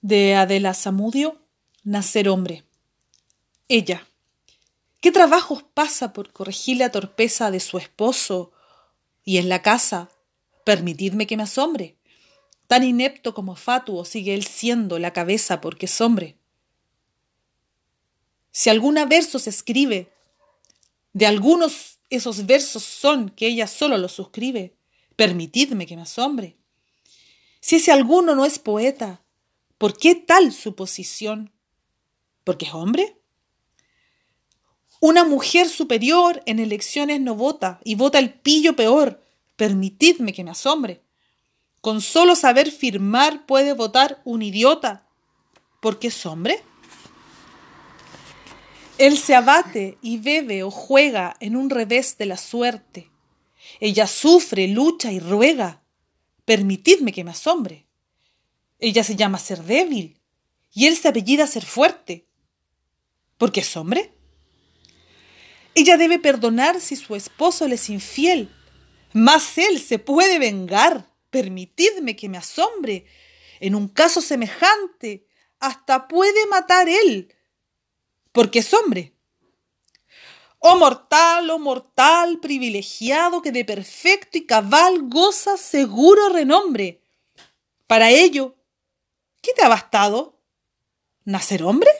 de Adela Zamudio, Nacer hombre. Ella. ¿Qué trabajos pasa por corregir la torpeza de su esposo? Y en la casa, permitidme que me asombre. Tan inepto como fatuo sigue él siendo la cabeza porque es hombre. Si alguna verso se escribe, de algunos esos versos son que ella solo los suscribe, permitidme que me asombre. Si ese alguno no es poeta, ¿por qué tal suposición? ¿Porque es hombre? Una mujer superior en elecciones no vota y vota el pillo peor. Permitidme que me asombre. Con solo saber firmar puede votar un idiota. ¿Porque es hombre? Él se abate y bebe o juega en un revés de la suerte. Ella sufre, lucha y ruega. Permitidme que me asombre. Ella se llama ser débil y él se apellida ser fuerte. ¿Por qué es hombre? Ella debe perdonar si su esposo le es infiel, mas él se puede vengar. Permitidme que me asombre. En un caso semejante, hasta puede matar él porque es hombre. Oh mortal, oh mortal privilegiado que de perfecto y cabal goza seguro renombre. Para ello, ¿qué te ha bastado? ¿Nacer hombre?